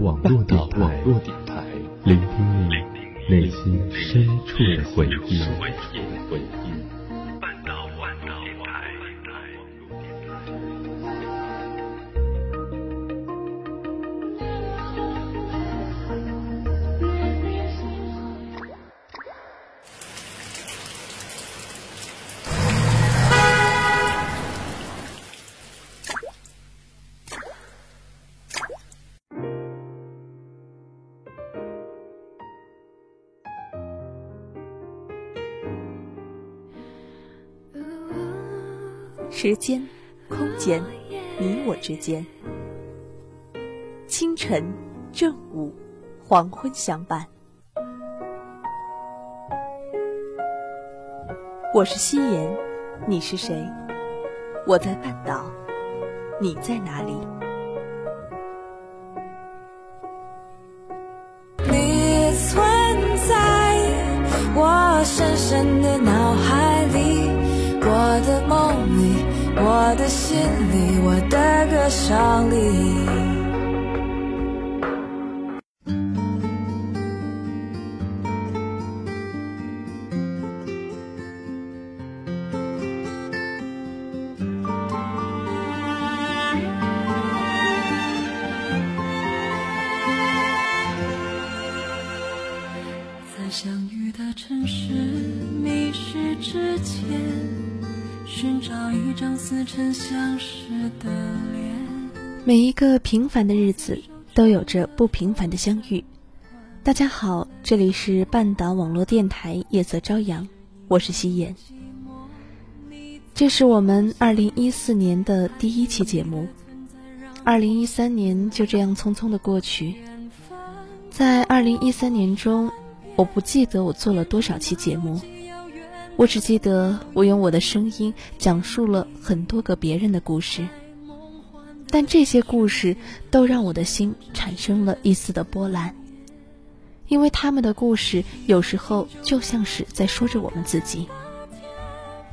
网络电台，聆听你内心深处的回忆。间、空间，你我之间。清晨、正午、黄昏相伴。我是夕颜，你是谁？我在半岛，你在哪里？你存在我深深的脑海的心里，我的歌声里。个平凡的日子都有着不平凡的相遇。大家好，这里是半岛网络电台夜色朝阳，我是夕颜。这是我们二零一四年的第一期节目。二零一三年就这样匆匆的过去，在二零一三年中，我不记得我做了多少期节目。我只记得，我用我的声音讲述了很多个别人的故事，但这些故事都让我的心产生了一丝的波澜，因为他们的故事有时候就像是在说着我们自己。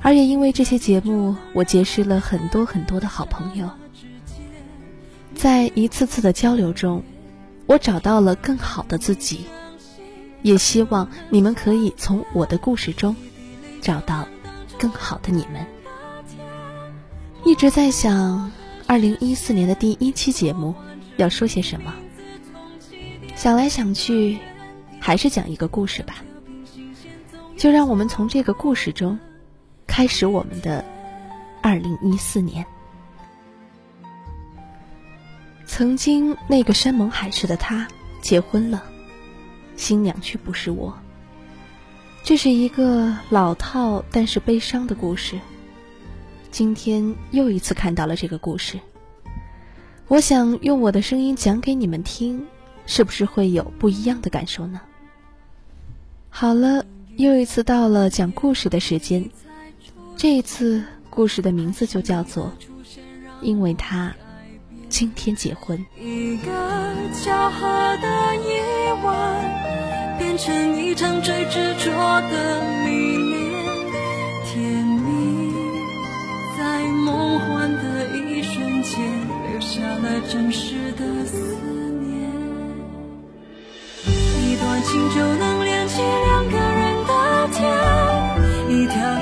而也因为这些节目，我结识了很多很多的好朋友，在一次次的交流中，我找到了更好的自己，也希望你们可以从我的故事中。找到更好的你们。一直在想，二零一四年的第一期节目要说些什么。想来想去，还是讲一个故事吧。就让我们从这个故事中，开始我们的二零一四年。曾经那个山盟海誓的他结婚了，新娘却不是我。这是一个老套但是悲伤的故事。今天又一次看到了这个故事，我想用我的声音讲给你们听，是不是会有不一样的感受呢？好了，又一次到了讲故事的时间。这一次故事的名字就叫做《因为他今天结婚》。一个巧合的夜晚。变成一场最执着的迷真实的思念。一段情就能连起两个人的天，一条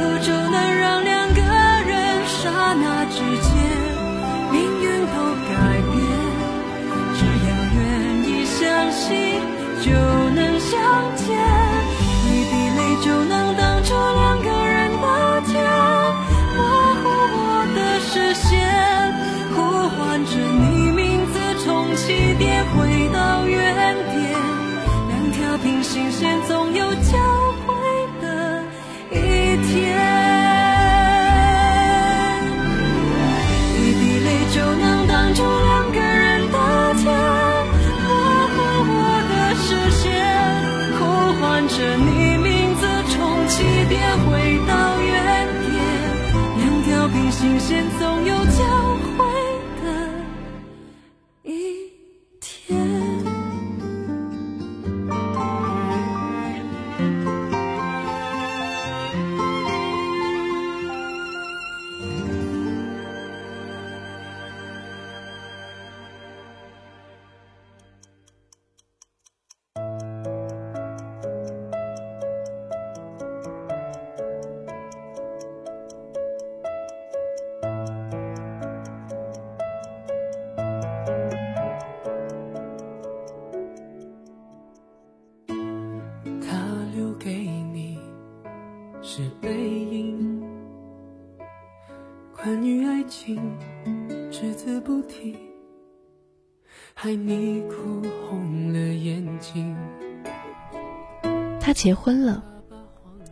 结婚了，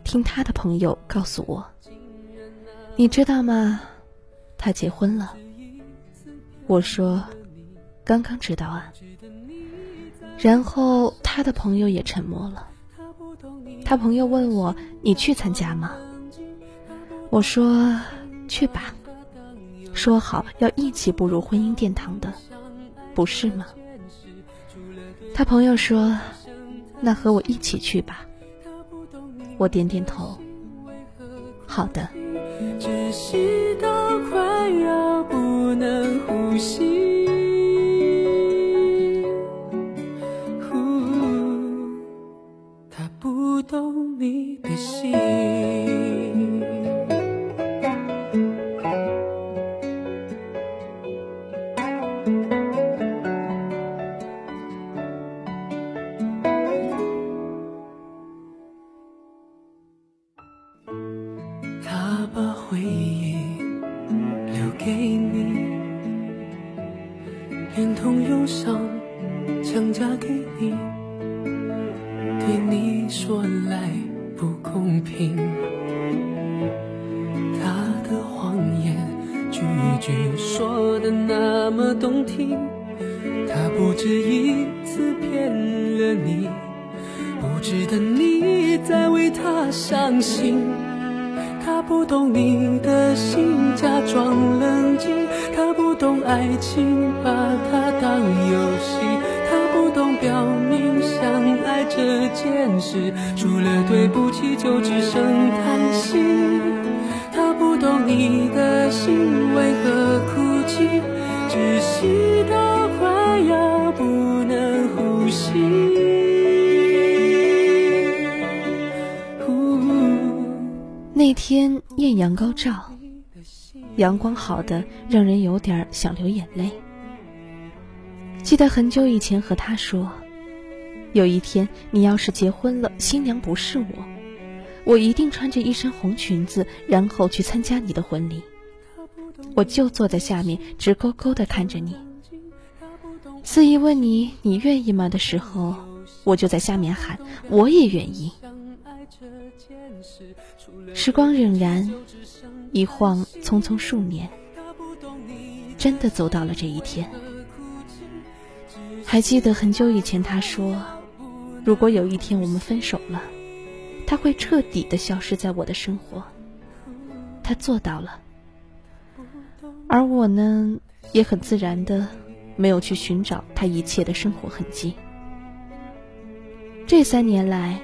听他的朋友告诉我，你知道吗？他结婚了。我说，刚刚知道啊。然后他的朋友也沉默了。他朋友问我：“你去参加吗？”我说：“去吧。”说好要一起步入婚姻殿堂的，不是吗？他朋友说：“那和我一起去吧。”我点点头，好的。只是到快要不能呼吸。公平他的谎言句句说的那么动听他不止一次骗了你不值得你再为他伤心。他不懂你的心假装冷静他不懂爱情把它当游戏。这件事，除了对不起就只剩叹息。他不懂你的心为何哭泣，窒息到快要不能呼吸。那天艳阳高照，阳光好的让人有点想流眼泪。记得很久以前和他说，有一天你要是结婚了，新娘不是我，我一定穿着一身红裙子，然后去参加你的婚礼。我就坐在下面，直勾勾的看着你。司仪问你你愿意吗的时候，我就在下面喊我也愿意。时光荏苒，一晃匆匆数年，真的走到了这一天。还记得很久以前，他说：“如果有一天我们分手了，他会彻底的消失在我的生活。”他做到了，而我呢，也很自然的没有去寻找他一切的生活痕迹。这三年来。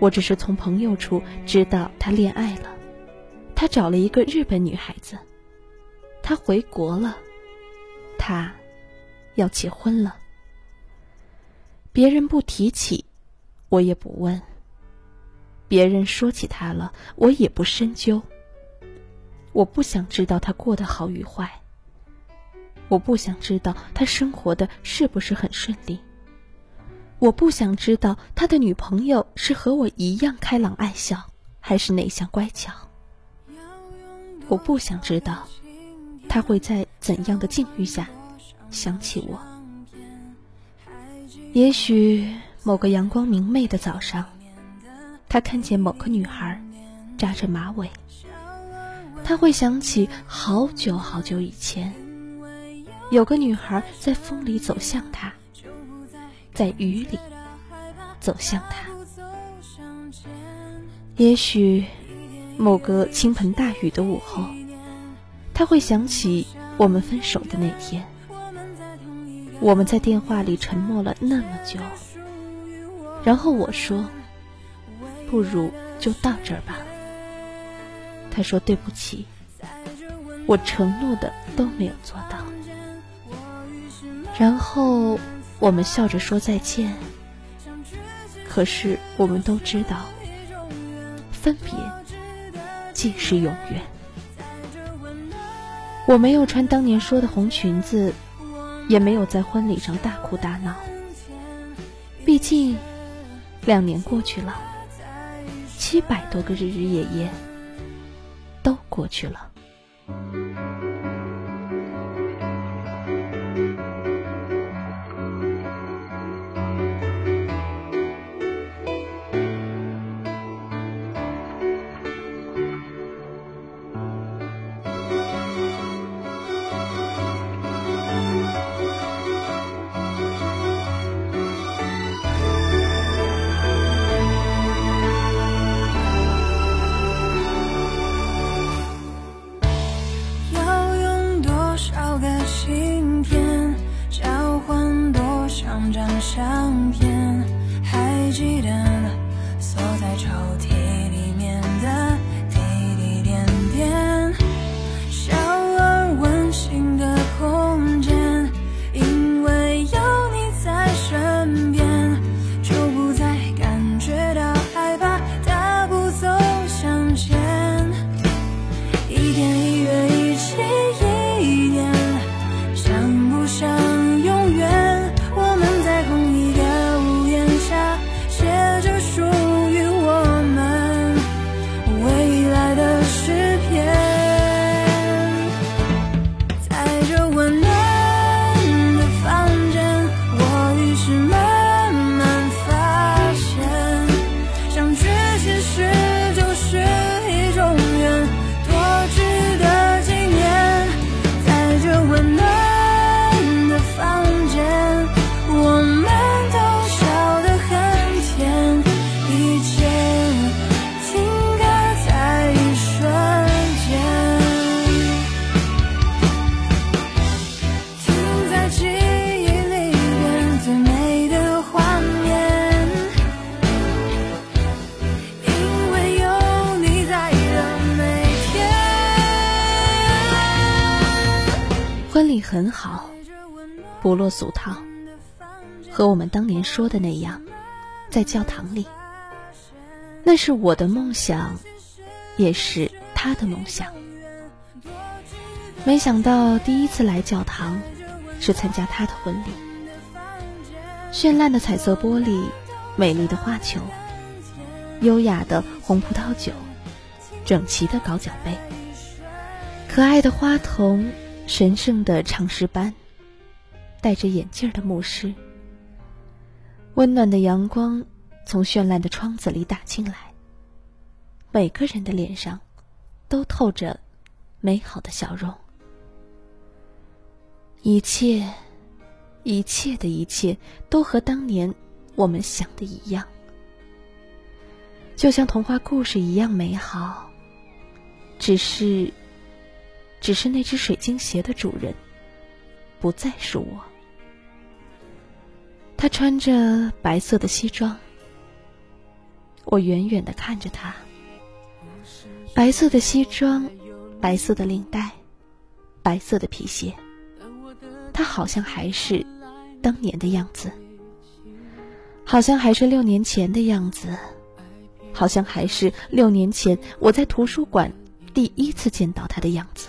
我只是从朋友处知道他恋爱了，他找了一个日本女孩子，他回国了，他要结婚了。别人不提起，我也不问；别人说起他了，我也不深究。我不想知道他过得好与坏，我不想知道他生活的是不是很顺利。我不想知道他的女朋友是和我一样开朗爱笑，还是内向乖巧。我不想知道他会在怎样的境遇下想起我。也许某个阳光明媚的早上，他看见某个女孩扎着马尾，他会想起好久好久以前，有个女孩在风里走向他。在雨里走向他，也许某个倾盆大雨的午后，他会想起我们分手的那天。我们在电话里沉默了那么久，然后我说：“不如就到这儿吧。”他说：“对不起，我承诺的都没有做到。”然后。我们笑着说再见，可是我们都知道，分别即是永远。我没有穿当年说的红裙子，也没有在婚礼上大哭大闹。毕竟，两年过去了，七百多个日日夜夜都过去了。落俗套，和我们当年说的那样，在教堂里。那是我的梦想，也是他的梦想。没想到第一次来教堂，是参加他的婚礼。绚烂的彩色玻璃，美丽的花球，优雅的红葡萄酒，整齐的高脚杯，可爱的花童，神圣的唱诗班，戴着眼镜的牧师。温暖的阳光从绚烂的窗子里打进来，每个人的脸上都透着美好的笑容。一切，一切的一切都和当年我们想的一样，就像童话故事一样美好。只是，只是那只水晶鞋的主人不再是我。他穿着白色的西装，我远远的看着他。白色的西装，白色的领带，白色的皮鞋。他好像还是当年的样子，好像还是六年前的样子，好像还是六年前我在图书馆第一次见到他的样子，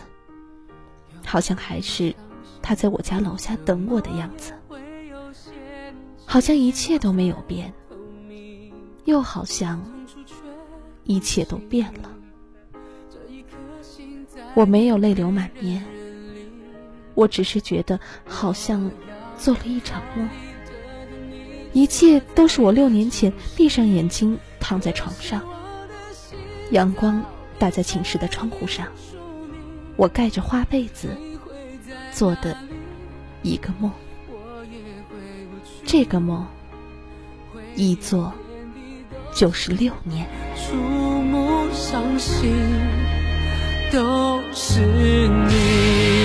好像还是他在我家楼下等我的样子，好像一切都没有变，又好像一切都变了。我没有泪流满面。我只是觉得好像做了一场梦，一切都是我六年前闭上眼睛躺在床上，阳光打在寝室的窗户上，我盖着花被子做的一个梦。这个梦一做就是六年。触目伤心都是你。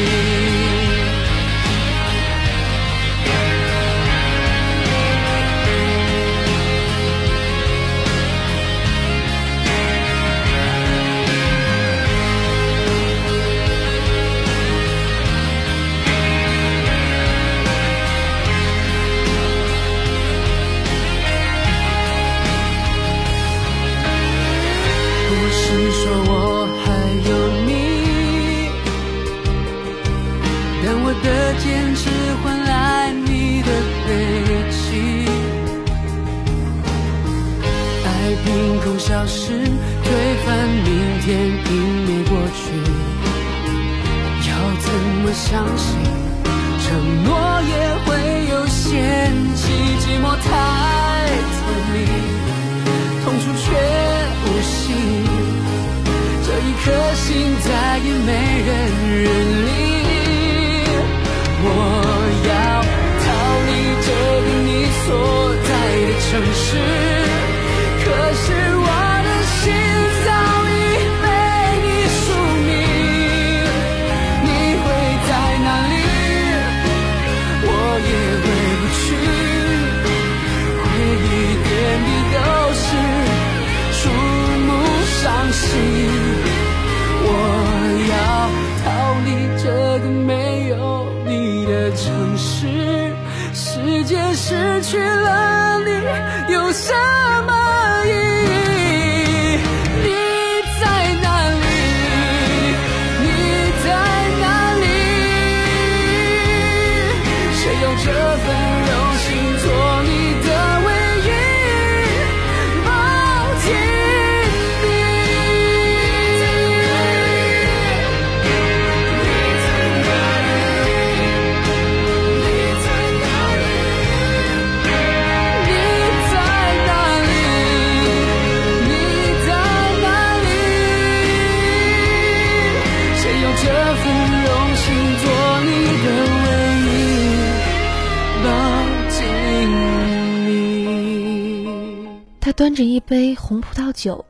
杯红葡萄酒，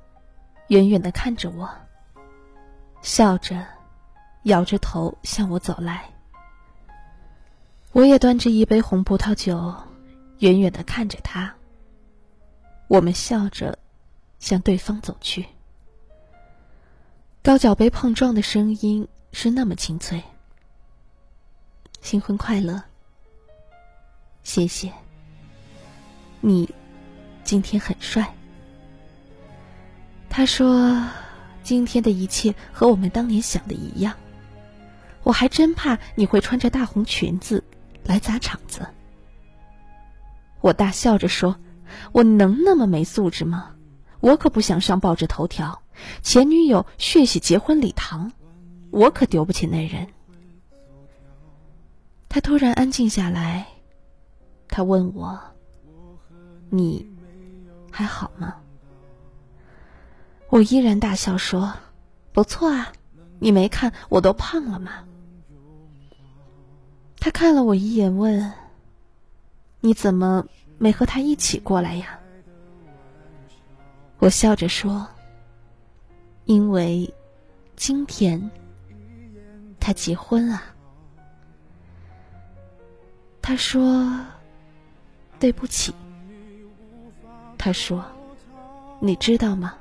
远远的看着我，笑着，摇着头向我走来。我也端着一杯红葡萄酒，远远的看着他。我们笑着，向对方走去。高脚杯碰撞的声音是那么清脆。新婚快乐！谢谢。你今天很帅。他说：“今天的一切和我们当年想的一样。”我还真怕你会穿着大红裙子来砸场子。我大笑着说：“我能那么没素质吗？我可不想上报纸头条，前女友血洗结婚礼堂，我可丢不起那人。”他突然安静下来，他问我：“你还好吗？”我依然大笑说：“不错啊，你没看我都胖了吗？”他看了我一眼，问：“你怎么没和他一起过来呀？”我笑着说：“因为今天他结婚啊。”他说：“对不起。”他说：“你知道吗？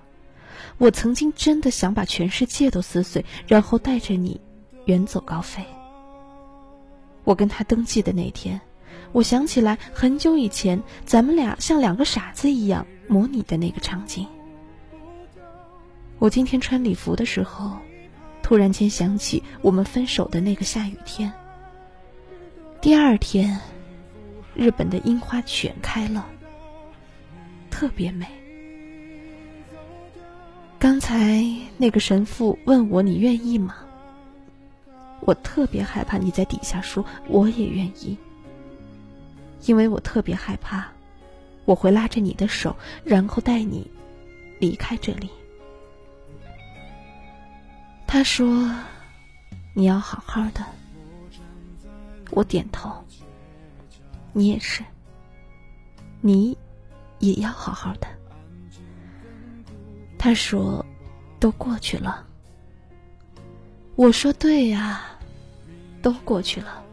我曾经真的想把全世界都撕碎，然后带着你远走高飞。”我跟他登记的那天，我想起来很久以前咱们俩像两个傻子一样模拟的那个场景。我今天穿礼服的时候，突然间想起我们分手的那个下雨天。第二天，日本的樱花全开了，特别美。刚才那个神父问我：“你愿意吗？”我特别害怕你在底下说我也愿意，因为我特别害怕，我会拉着你的手，然后带你离开这里。他说：“你要好好的。”我点头。你也是。你也要好好的。他说：“都过去了。”我说：“对呀。”都过去了，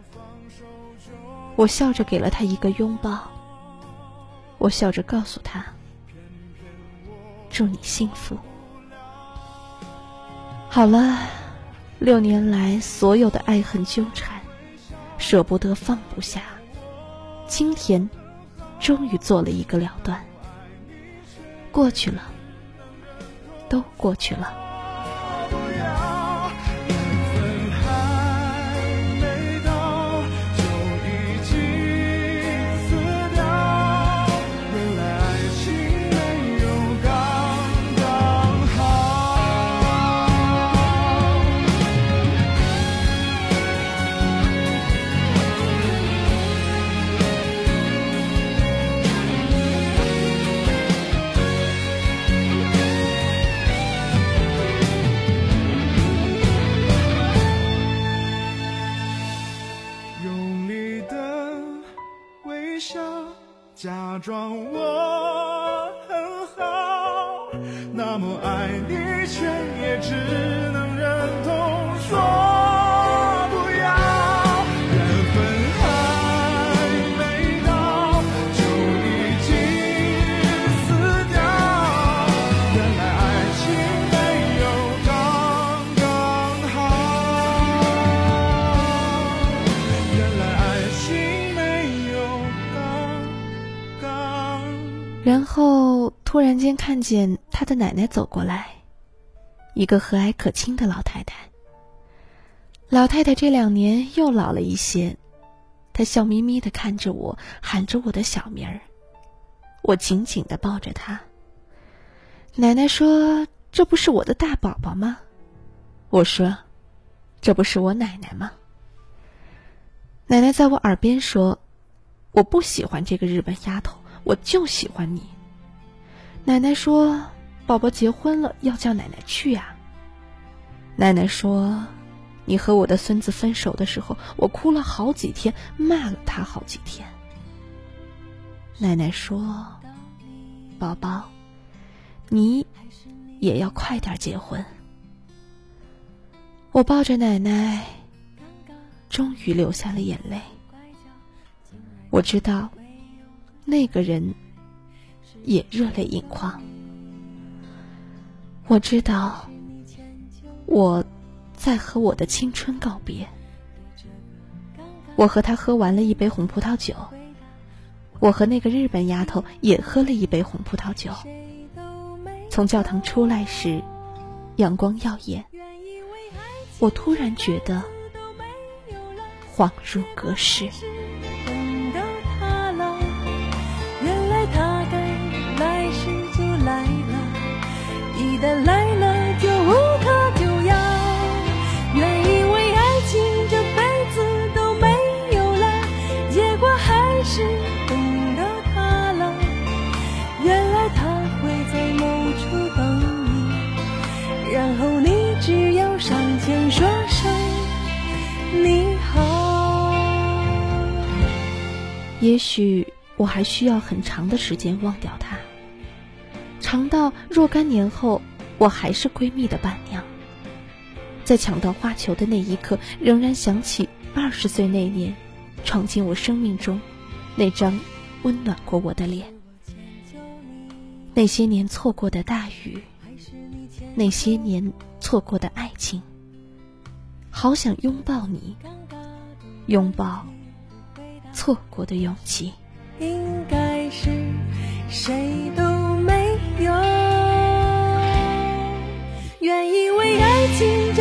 我笑着给了他一个拥抱。我笑着告诉他：“祝你幸福。”好了，六年来所有的爱恨纠缠，舍不得放不下，今天终于做了一个了断。过去了，都过去了。装我很好，那么爱你，却也只然间看见他的奶奶走过来，一个和蔼可亲的老太太。老太太这两年又老了一些，她笑眯眯的看着我，喊着我的小名儿。我紧紧的抱着她。奶奶说：“这不是我的大宝宝吗？”我说：“这不是我奶奶吗？”奶奶在我耳边说：“我不喜欢这个日本丫头，我就喜欢你。”奶奶说：“宝宝结婚了，要叫奶奶去呀。”奶奶说。你和我的孙子分手的时候，我哭了好几天，骂了他好几天。奶奶说：“宝宝，你也要快点结婚。”我抱着奶奶，终于流下了眼泪。我知道，那个人也热泪盈眶。我知道，我。在和我的青春告别。我和他喝完了一杯红葡萄酒，我和那个日本丫头也喝了一杯红葡萄酒。从教堂出来时，阳光耀眼，我突然觉得恍如隔世。也许我还需要很长的时间忘掉他，长到若干年后，我还是闺蜜的伴娘。在抢到花球的那一刻，仍然想起二十岁那年，闯进我生命中那张温暖过我的脸。那些年错过的大雨，那些年错过的爱情，好想拥抱你，拥抱错过的勇气。应该是谁都没有。原以为爱情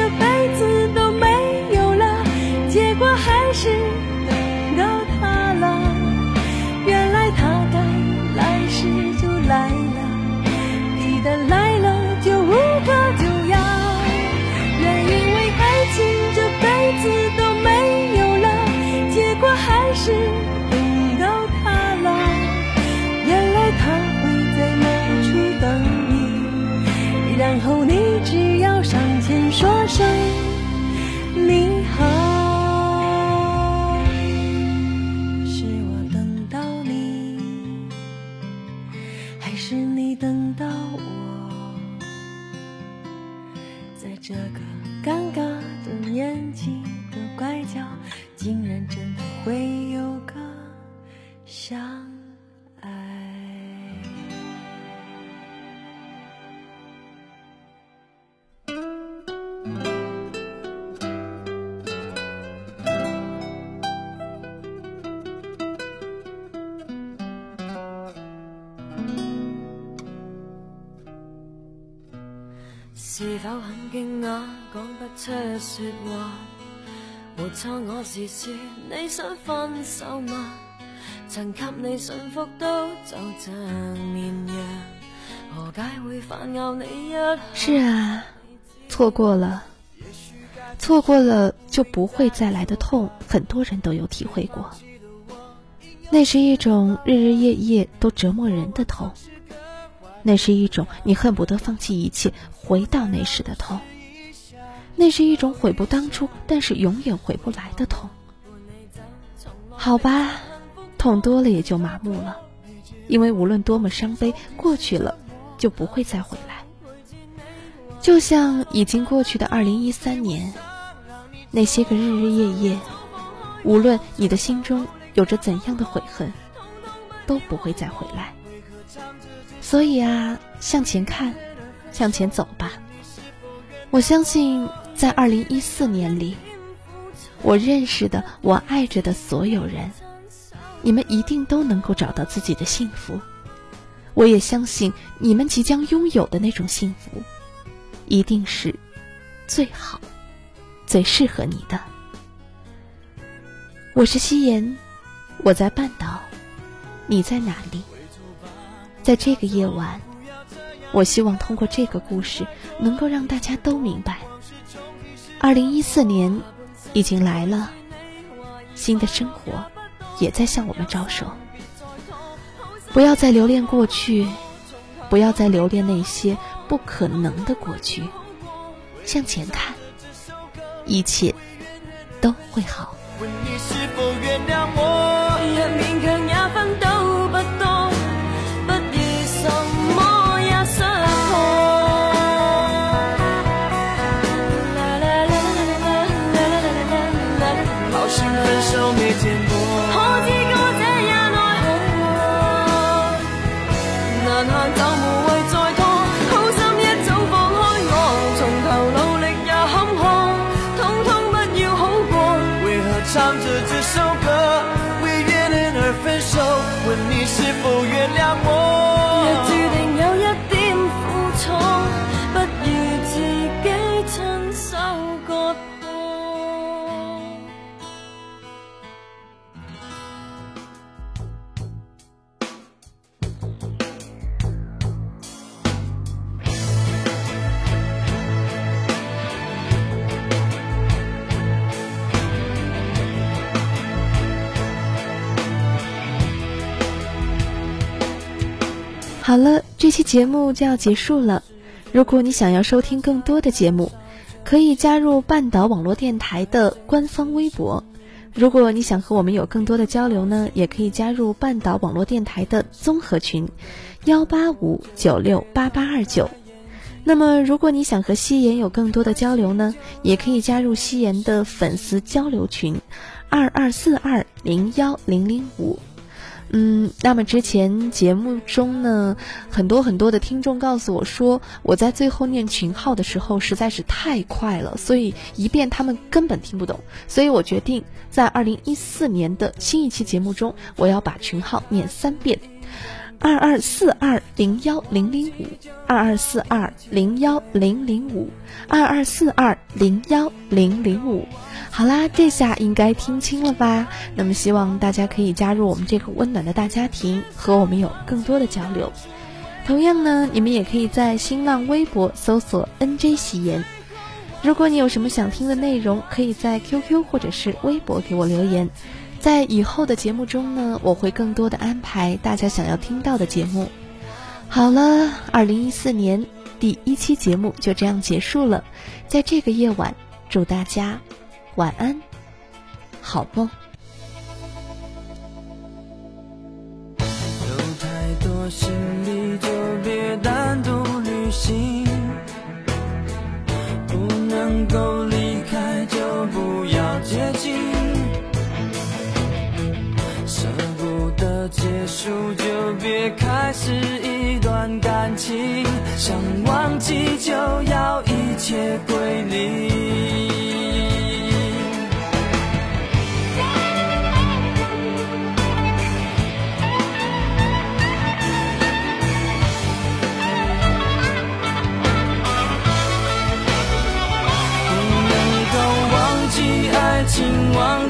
是啊，错过了，错过了就不会再来的痛，很多人都有体会过。那是一种日日夜夜都折磨人的痛。那是一种你恨不得放弃一切回到那时的痛，那是一种悔不当初，但是永远回不来的痛。好吧，痛多了也就麻木了，因为无论多么伤悲，过去了就不会再回来。就像已经过去的二零一三年，那些个日日夜夜，无论你的心中有着怎样的悔恨，都不会再回来。所以啊，向前看，向前走吧。我相信，在二零一四年里，我认识的、我爱着的所有人，你们一定都能够找到自己的幸福。我也相信你们即将拥有的那种幸福，一定是最好、最适合你的。我是夕颜，我在半岛，你在哪里？在这个夜晚，我希望通过这个故事，能够让大家都明白，二零一四年已经来了，新的生活也在向我们招手。不要再留恋过去，不要再留恋那些不可能的过去，向前看，一切都会好。唱着这首歌，为怨恨而分手？问你是否原谅我？好了，这期节目就要结束了。如果你想要收听更多的节目，可以加入半岛网络电台的官方微博。如果你想和我们有更多的交流呢，也可以加入半岛网络电台的综合群，幺八五九六八八二九。那么，如果你想和夕颜有更多的交流呢，也可以加入夕颜的粉丝交流群，二二四二零幺零零五。嗯，那么之前节目中呢，很多很多的听众告诉我说，我在最后念群号的时候实在是太快了，所以一遍他们根本听不懂。所以我决定在二零一四年的新一期节目中，我要把群号念三遍。二二四二零幺零零五，二二四二零幺零零五，二二四二零幺零零五。好啦，这下应该听清了吧？那么希望大家可以加入我们这个温暖的大家庭，和我们有更多的交流。同样呢，你们也可以在新浪微博搜索 “nj 喜言”。如果你有什么想听的内容，可以在 QQ 或者是微博给我留言。在以后的节目中呢，我会更多的安排大家想要听到的节目。好了，二零一四年第一期节目就这样结束了。在这个夜晚，祝大家晚安，好梦。有太多行李就别单独旅行，不能够离开就不要接近，舍不得结束就别开始一段感情，想忘记就要一切归零。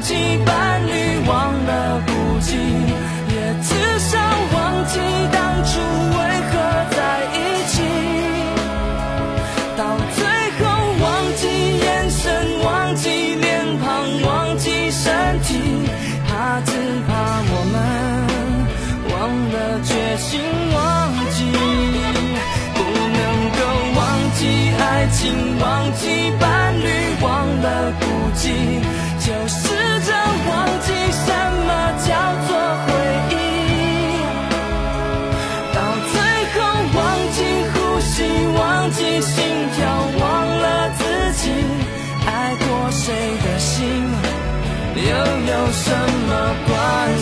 记伴侣忘了孤寂也至少忘记当初为何在一起。到最后忘记眼神忘记脸庞忘记身体怕只怕我们忘了决心忘记。不能够忘记爱情忘记伴侣忘了孤寂。有什么关系？